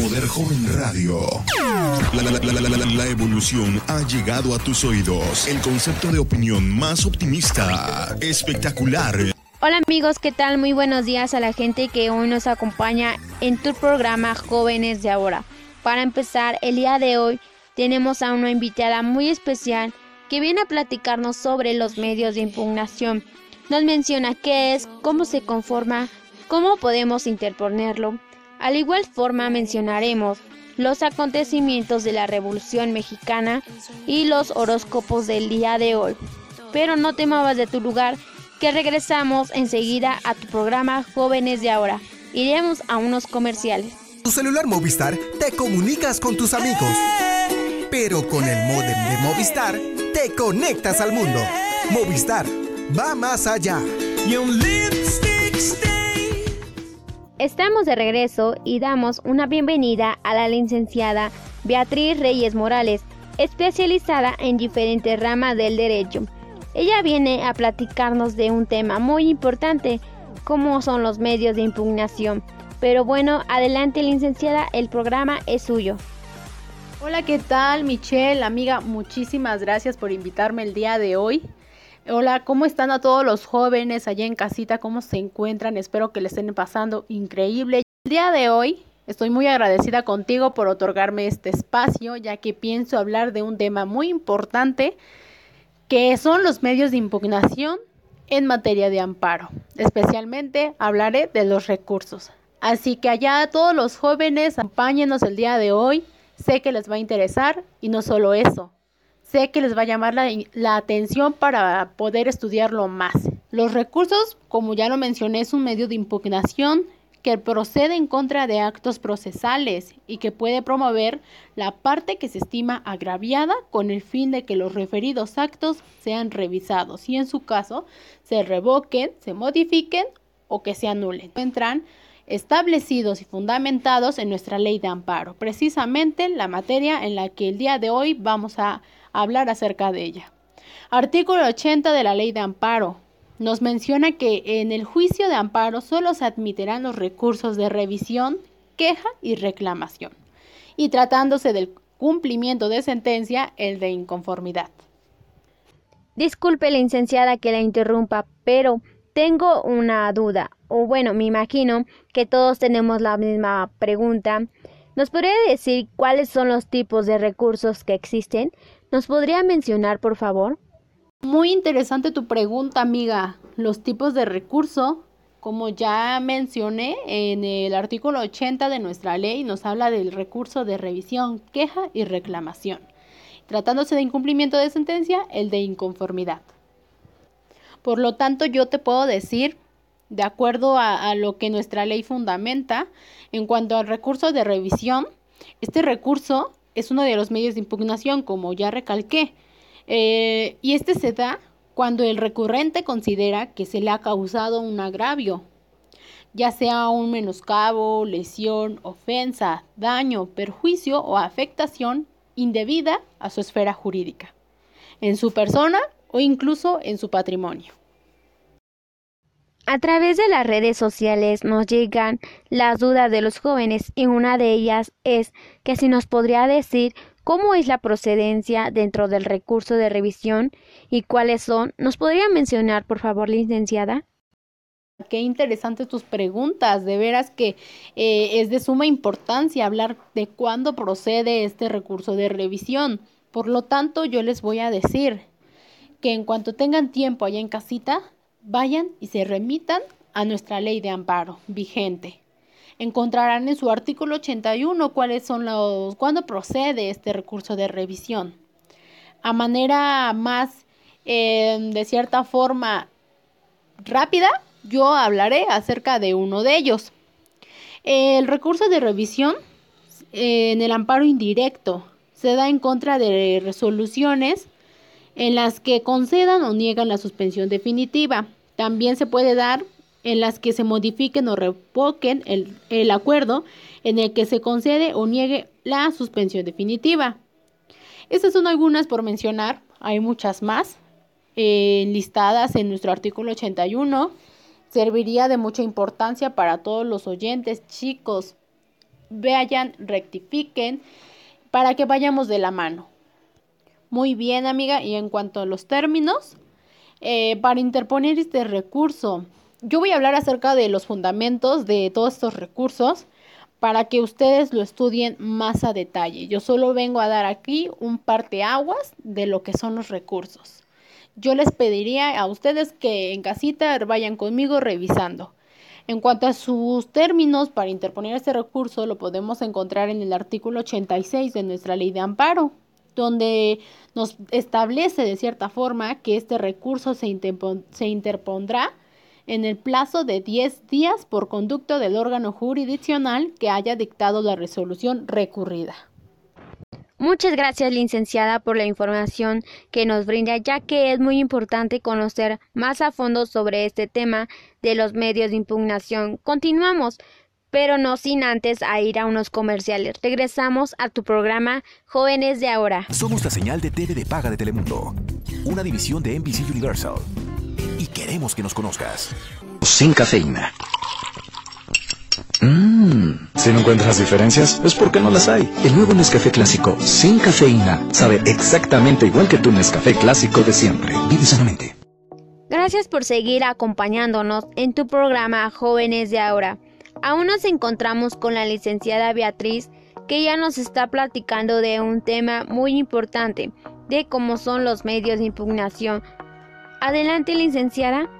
Poder Joven Radio. La, la, evolución ha llegado a tus oídos. El concepto de opinión más optimista, espectacular. Hola amigos, ¿qué tal? Muy buenos días a la gente que hoy nos acompaña en tu programa Jóvenes de Ahora. Para empezar, el día de hoy tenemos a una invitada muy especial que viene a platicarnos sobre los medios de impugnación. Nos menciona qué es, cómo se conforma, cómo podemos interponerlo. Al igual forma mencionaremos los acontecimientos de la Revolución Mexicana y los horóscopos del día de hoy. Pero no te movas de tu lugar, que regresamos enseguida a tu programa Jóvenes de Ahora. Iremos a unos comerciales. Tu celular Movistar te comunicas con tus amigos. Pero con el modem de Movistar te conectas al mundo. Movistar va más allá. Estamos de regreso y damos una bienvenida a la licenciada Beatriz Reyes Morales, especializada en diferentes ramas del derecho. Ella viene a platicarnos de un tema muy importante, como son los medios de impugnación. Pero bueno, adelante licenciada, el programa es suyo. Hola, ¿qué tal Michelle? Amiga, muchísimas gracias por invitarme el día de hoy. Hola, ¿cómo están a todos los jóvenes allá en casita? ¿Cómo se encuentran? Espero que les estén pasando increíble. El día de hoy estoy muy agradecida contigo por otorgarme este espacio, ya que pienso hablar de un tema muy importante, que son los medios de impugnación en materia de amparo. Especialmente hablaré de los recursos. Así que allá todos los jóvenes, acompáñenos el día de hoy. Sé que les va a interesar y no solo eso, sé que les va a llamar la, atención para poder estudiarlo más. Los recursos, como ya lo mencioné, es un medio de impugnación que procede en contra de actos procesales y que puede promover la parte que se estima agraviada con el fin de que los referidos actos sean revisados y en su caso se revoquen, se modifiquen o que se anulen. Entran establecidos y fundamentados en nuestra ley de amparo, precisamente la materia en la que el día de hoy vamos a hablar acerca de ella. Artículo 80 de la Ley de Amparo nos menciona que en el juicio de amparo solo se admitirán los recursos de revisión, queja y reclamación, y tratándose del cumplimiento de sentencia, el de inconformidad. Disculpe, licenciada, que la interrumpa, pero tengo una duda, o bueno, me imagino que todos tenemos la misma pregunta. ¿Nos podría decir cuáles son los tipos de recursos que existen? ¿Nos podría mencionar, por favor? Muy interesante tu pregunta, amiga. Los tipos de recurso, como ya mencioné en el artículo 80 de nuestra ley, nos habla del recurso de revisión, queja y reclamación. Tratándose de incumplimiento de sentencia, el de inconformidad. Por lo tanto, yo te puedo decir, de acuerdo a, a lo que nuestra ley fundamenta, en cuanto al recurso de revisión, este recurso es uno de los medios de impugnación, como ya recalqué. Eh, y este se da cuando el recurrente considera que se le ha causado un agravio, ya sea un menoscabo, lesión, ofensa, daño, perjuicio o afectación indebida a su esfera jurídica, en su persona o incluso en su patrimonio. A través de las redes sociales nos llegan las dudas de los jóvenes y una de ellas es que si nos podría decir cómo es la procedencia dentro del recurso de revisión y cuáles son. ¿Nos podría mencionar, por favor, licenciada? Qué interesantes tus preguntas, de veras que eh, es de suma importancia hablar de cuándo procede este recurso de revisión. Por lo tanto, yo les voy a decir que en cuanto tengan tiempo allá en casita, vayan y se remitan a nuestra ley de amparo vigente. Encontrarán en su artículo 81 cuáles son los cuándo procede este recurso de revisión. A manera más em, de cierta forma rápida, yo hablaré acerca de uno de ellos. El recurso de revisión en el amparo indirecto se da en contra de resoluciones en las que concedan o niegan la suspensión definitiva también se puede dar en las que se modifiquen o revoquen el, acuerdo en el que se concede o niegue la suspensión definitiva. Estas son algunas por mencionar, hay muchas más eh, listadas en nuestro artículo 81. Serviría de mucha importancia para todos los oyentes, chicos. vayan, rectifiquen, para que vayamos de la mano. Muy bien, amiga, y en cuanto a los términos, eh, para interponer este recurso, yo voy a hablar acerca de los fundamentos de todos estos recursos para que ustedes lo estudien más a detalle. Yo solo vengo a dar aquí un parteaguas de lo que son los recursos. Yo les pediría a ustedes que en casita vayan conmigo revisando. En cuanto a sus términos para interponer este recurso, lo podemos encontrar en el artículo 86 de nuestra ley de amparo, donde nos establece de cierta forma que este recurso se, interpondrá en el plazo de 10 días por conducto del órgano jurisdiccional que haya dictado la resolución recurrida. Muchas gracias, licenciada, por la información que nos brinda, ya que es muy importante conocer más a fondo sobre este tema de los medios de impugnación. Continuamos, pero no sin antes a ir a unos comerciales. Regresamos a tu programa Jóvenes de Ahora. Somos la señal de TV de paga de Telemundo, una división de NBC Universal. Y queremos que nos conozcas. Sin cafeína Mmm, si no encuentras diferencias, es porque no las hay. El nuevo Nescafé Clásico, sin cafeína, sabe exactamente igual que tu Nescafé Clásico de siempre. Vive sanamente. Gracias por seguir acompañándonos en tu programa Jóvenes de Ahora. Aún nos encontramos con la licenciada Beatriz, que ya nos está platicando de un tema muy importante, de cómo son los medios de impugnación. Adelante, licenciada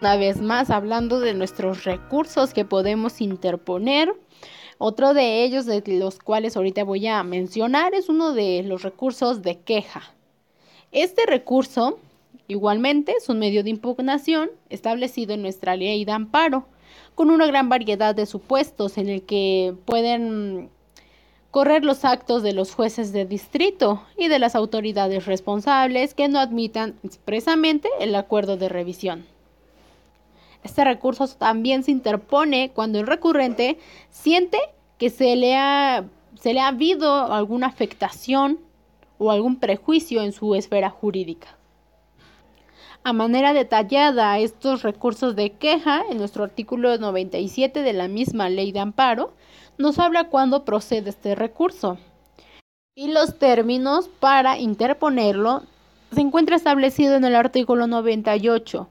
una vez más hablando de nuestros recursos que podemos interponer. Otro de ellos, de los cuales ahorita voy a mencionar, es uno de los recursos de queja. Este recurso, igualmente, es un medio de impugnación establecido en nuestra ley de amparo, con una gran variedad de supuestos en el que pueden correr los actos de los jueces de distrito y de las autoridades responsables que no admitan expresamente el acuerdo de revisión. Este recurso también se interpone cuando el recurrente siente que se le ha, se le ha habido alguna afectación o algún prejuicio en su esfera jurídica. A manera detallada, estos recursos de queja, en nuestro artículo 97 de la misma ley de amparo, nos habla cuándo procede este recurso. Y los términos para interponerlo se encuentra establecido en el artículo 98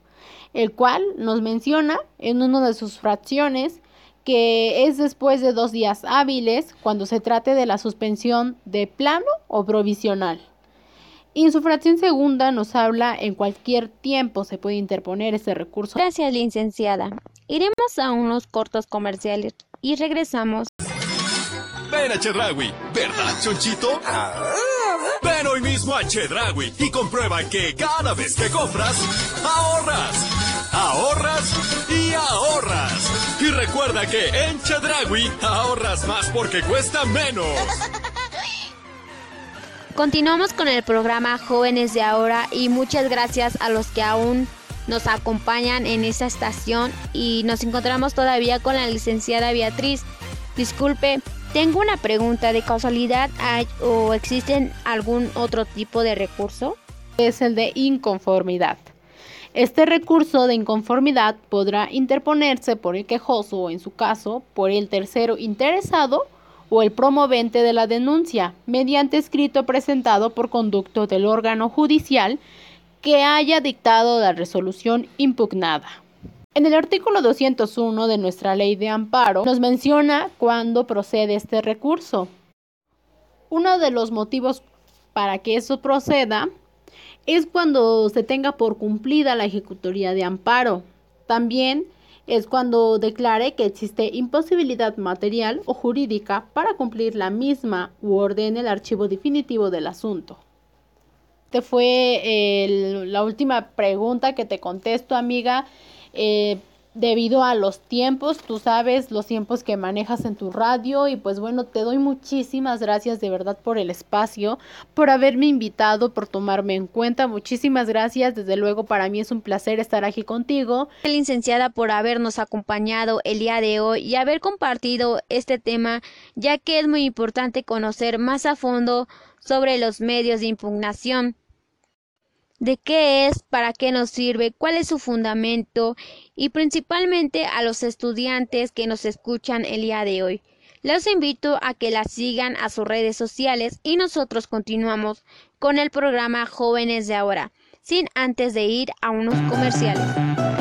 el cual nos menciona en una de sus fracciones que es después de dos días hábiles cuando se trate de la suspensión de plano o provisional. Y en su fracción segunda nos habla en cualquier tiempo se puede interponer ese recurso. Gracias, licenciada. Iremos a unos cortos comerciales y regresamos. Ven a Chedraui, ¿verdad, Chonchito? Ven hoy mismo a Chedraui y comprueba que cada vez que compras, ahorras ahorras y ahorras. Y recuerda que en Chedragui ahorras más porque cuesta menos. Continuamos con el programa Jóvenes de Ahora y muchas gracias a los que aún nos acompañan en esta estación y nos encontramos todavía con la licenciada Beatriz. Disculpe, tengo una pregunta. ¿De casualidad hay o existen algún otro tipo de recurso? Es el de inconformidad. Este recurso de inconformidad podrá interponerse por el quejoso o, en su caso, por el tercero interesado o el promovente de la denuncia, mediante escrito presentado por conducto del órgano judicial que haya dictado la resolución impugnada. En el artículo 201 de nuestra ley de amparo nos menciona cuándo procede este recurso. Uno de los motivos para que eso proceda es cuando se tenga por cumplida la ejecutoría de amparo. También es cuando declare que existe imposibilidad material o jurídica para cumplir la misma u ordene el archivo definitivo del asunto. Este fue la última pregunta que te contesto, amiga. Eh, debido a los tiempos, tú sabes los tiempos que manejas en tu radio y pues bueno, te doy muchísimas gracias de verdad por el espacio, por haberme invitado, por tomarme en cuenta, muchísimas gracias, desde luego para mí es un placer estar aquí contigo. Licenciada por habernos acompañado el día de hoy y haber compartido este tema, ya que es muy importante conocer más a fondo sobre los medios de impugnación de qué es, para qué nos sirve, cuál es su fundamento y principalmente a los estudiantes que nos escuchan el día de hoy. Los invito a que la sigan a sus redes sociales y nosotros continuamos con el programa Jóvenes de ahora, sin antes de ir a unos comerciales.